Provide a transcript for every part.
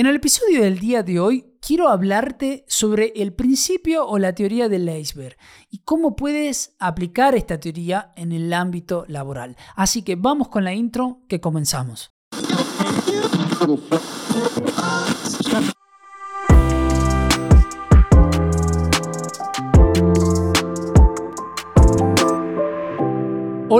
En el episodio del día de hoy quiero hablarte sobre el principio o la teoría del iceberg y cómo puedes aplicar esta teoría en el ámbito laboral. Así que vamos con la intro que comenzamos.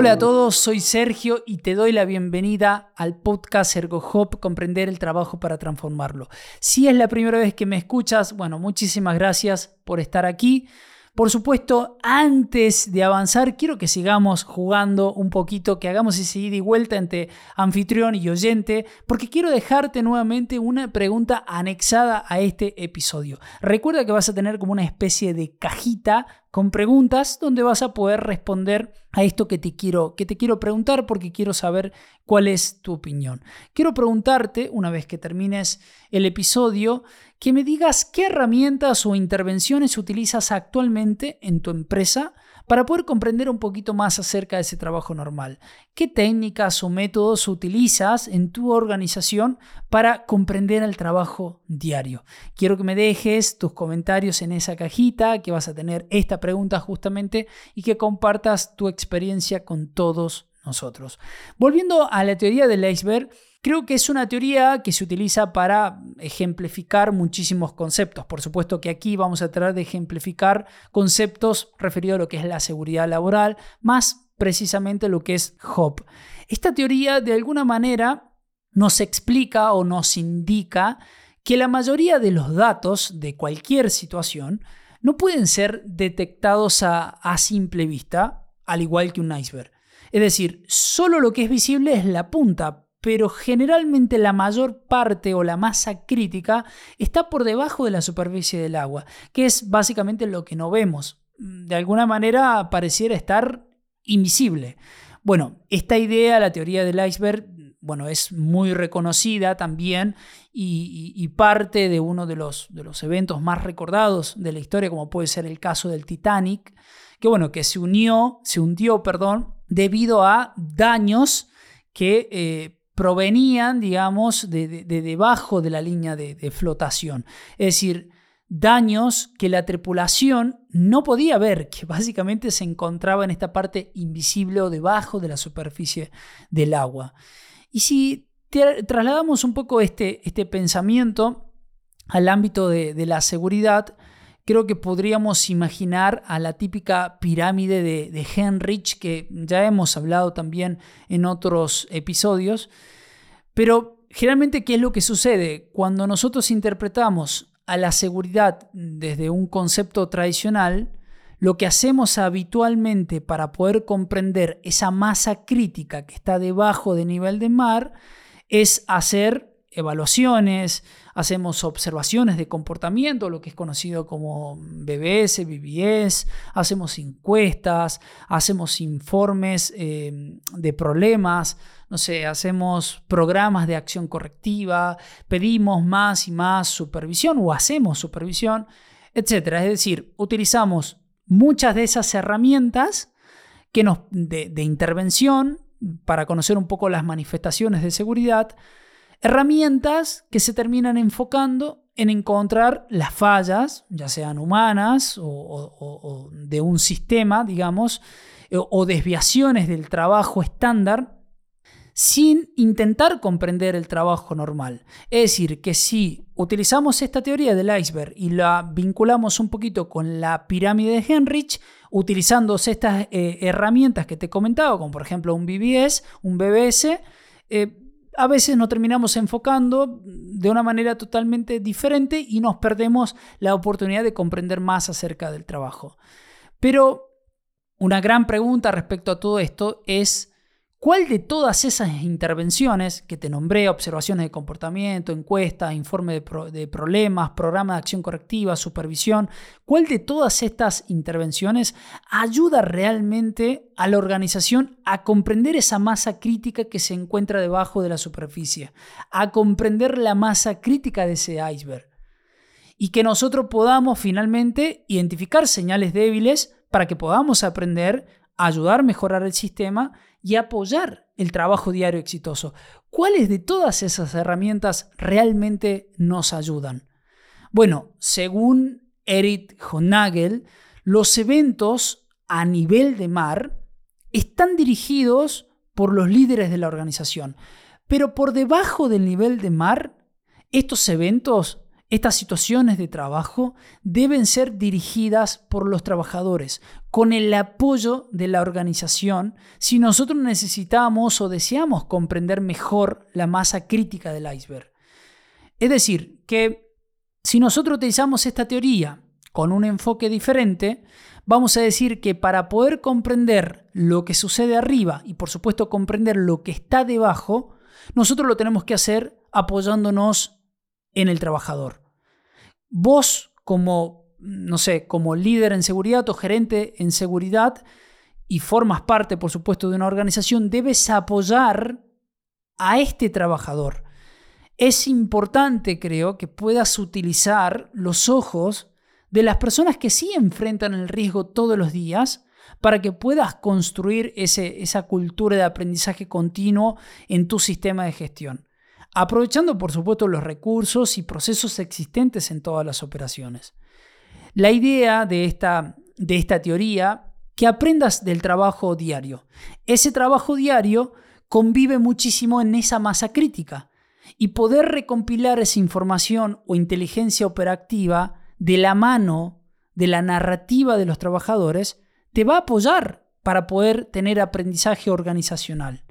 Hola a todos, soy Sergio y te doy la bienvenida al podcast ErgoHop Comprender el trabajo para transformarlo. Si es la primera vez que me escuchas, bueno, muchísimas gracias por estar aquí. Por supuesto, antes de avanzar, quiero que sigamos jugando un poquito, que hagamos ese ida y vuelta entre anfitrión y oyente, porque quiero dejarte nuevamente una pregunta anexada a este episodio. Recuerda que vas a tener como una especie de cajita con preguntas donde vas a poder responder a esto que te quiero que te quiero preguntar porque quiero saber cuál es tu opinión. Quiero preguntarte una vez que termines el episodio que me digas qué herramientas o intervenciones utilizas actualmente en tu empresa para poder comprender un poquito más acerca de ese trabajo normal. ¿Qué técnicas o métodos utilizas en tu organización para comprender el trabajo diario? Quiero que me dejes tus comentarios en esa cajita, que vas a tener esta pregunta justamente y que compartas tu experiencia con todos nosotros. Volviendo a la teoría del iceberg, Creo que es una teoría que se utiliza para ejemplificar muchísimos conceptos. Por supuesto que aquí vamos a tratar de ejemplificar conceptos referidos a lo que es la seguridad laboral, más precisamente lo que es HOP. Esta teoría de alguna manera nos explica o nos indica que la mayoría de los datos de cualquier situación no pueden ser detectados a, simple vista, al igual que un iceberg. Es decir, solo lo que es visible es la punta, pero generalmente la mayor parte o la masa crítica está por debajo de la superficie del agua, que es básicamente lo que no vemos. De alguna manera pareciera estar invisible. Bueno, esta idea, la teoría del iceberg, bueno, es muy reconocida también y, parte de uno de los, de los, eventos más recordados de la historia, como puede ser el caso del Titanic, que bueno, que se unió, se hundió, perdón, debido a daños que eh, provenían, digamos, de, debajo de la línea de, flotación. Es decir, daños que la tripulación no podía ver, que básicamente se encontraba en esta parte invisible o debajo de la superficie del agua. Y si trasladamos un poco este, este pensamiento al ámbito de, de la seguridad, creo que podríamos imaginar a la típica pirámide de, de Henrich, que ya hemos hablado también en otros episodios. Pero generalmente, ¿qué es lo que sucede? Cuando nosotros interpretamos a la seguridad desde un concepto tradicional, lo que hacemos habitualmente para poder comprender esa masa crítica que está debajo del nivel de mar es hacer evaluaciones, hacemos observaciones de comportamiento, lo que es conocido como BBS, BBS, hacemos encuestas, hacemos informes eh, de problemas, no sé, hacemos programas de acción correctiva, pedimos más y más supervisión o hacemos supervisión, etc. Es decir, utilizamos muchas de esas herramientas que nos, de intervención para conocer un poco las manifestaciones de seguridad, Herramientas que se terminan enfocando en encontrar las fallas, ya sean humanas o, de un sistema, digamos, eh, o desviaciones del trabajo estándar, sin intentar comprender el trabajo normal. Es decir, que si utilizamos esta teoría del iceberg y la vinculamos un poquito con la pirámide de Henrich, utilizando estas eh, herramientas que te comentaba, como por ejemplo un BBS, un BBS, eh, a veces nos terminamos enfocando de una manera totalmente diferente y nos perdemos la oportunidad de comprender más acerca del trabajo. Pero una gran pregunta respecto a todo esto es ¿Cuál de todas esas intervenciones que te nombré, observaciones de comportamiento, encuestas, informe de, problemas, programa de acción correctiva, supervisión, cuál de todas estas intervenciones ayuda realmente a la organización a comprender esa masa crítica que se encuentra debajo de la superficie, a comprender la masa crítica de ese iceberg? Y que nosotros podamos finalmente identificar señales débiles para que podamos aprender, ayudar a mejorar el sistema y apoyar el trabajo diario exitoso. ¿Cuáles de todas esas herramientas realmente nos ayudan? Bueno, según Eric Honagel, los eventos a nivel de mar están dirigidos por los líderes de la organización, pero por debajo del nivel de mar, estos eventos estas situaciones de trabajo deben ser dirigidas por los trabajadores, con el apoyo de la organización, si nosotros necesitamos o deseamos comprender mejor la masa crítica del iceberg. Es decir, que si nosotros utilizamos esta teoría con un enfoque diferente, vamos a decir que para poder comprender lo que sucede arriba y por supuesto comprender lo que está debajo, nosotros lo tenemos que hacer apoyándonos en el trabajador. Vos como, no sé, como líder en seguridad o gerente en seguridad y formas parte, por supuesto, de una organización, debes apoyar a este trabajador. Es importante, creo, que puedas utilizar los ojos de las personas que sí enfrentan el riesgo todos los días para que puedas construir ese, esa cultura de aprendizaje continuo en tu sistema de gestión aprovechando por supuesto los recursos y procesos existentes en todas las operaciones. La idea de esta, de esta teoría, que aprendas del trabajo diario. Ese trabajo diario convive muchísimo en esa masa crítica y poder recompilar esa información o inteligencia operativa de la mano de la narrativa de los trabajadores te va a apoyar para poder tener aprendizaje organizacional.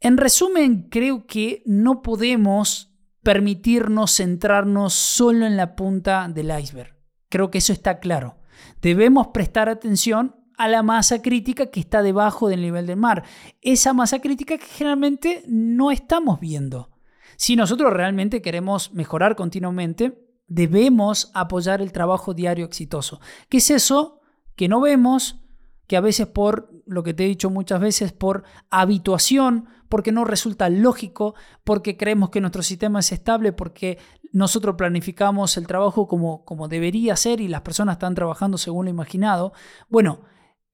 En resumen, creo que no podemos permitirnos centrarnos solo en la punta del iceberg. Creo que eso está claro. Debemos prestar atención a la masa crítica que está debajo del nivel del mar. Esa masa crítica que generalmente no estamos viendo. Si nosotros realmente queremos mejorar continuamente, debemos apoyar el trabajo diario exitoso. ¿Qué es eso que no vemos? Que a veces por, lo que te he dicho muchas veces, por habituación, porque no resulta lógico, porque creemos que nuestro sistema es estable, porque nosotros planificamos el trabajo como, como debería ser y las personas están trabajando según lo imaginado. Bueno,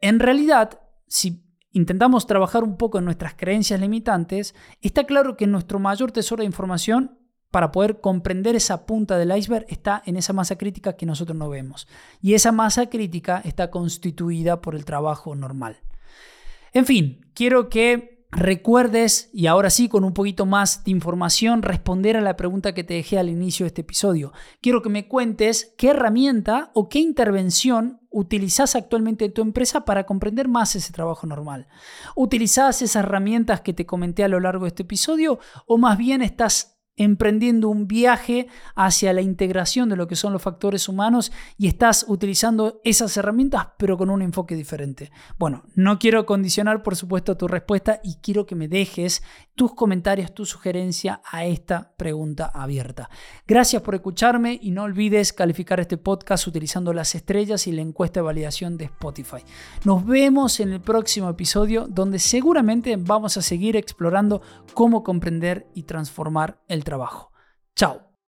en realidad, si intentamos trabajar un poco en nuestras creencias limitantes, está claro que nuestro mayor tesoro de información para poder comprender esa punta del iceberg está en esa masa crítica que nosotros no vemos. Y esa masa crítica está constituida por el trabajo normal. En fin, quiero que recuerdes, y ahora sí con un poquito más de información, responder a la pregunta que te dejé al inicio de este episodio. Quiero que me cuentes qué herramienta o qué intervención utilizas actualmente en tu empresa para comprender más ese trabajo normal. ¿Utilizas esas herramientas que te comenté a lo largo de este episodio o más bien estás emprendiendo un viaje hacia la integración de lo que son los factores humanos y estás utilizando esas herramientas pero con un enfoque diferente. Bueno, no quiero condicionar por supuesto tu respuesta y quiero que me dejes tus comentarios, tu sugerencia a esta pregunta abierta. Gracias por escucharme y no olvides calificar este podcast utilizando las estrellas y la encuesta de validación de Spotify. Nos vemos en el próximo episodio donde seguramente vamos a seguir explorando cómo comprender y transformar el trabajo. Chao.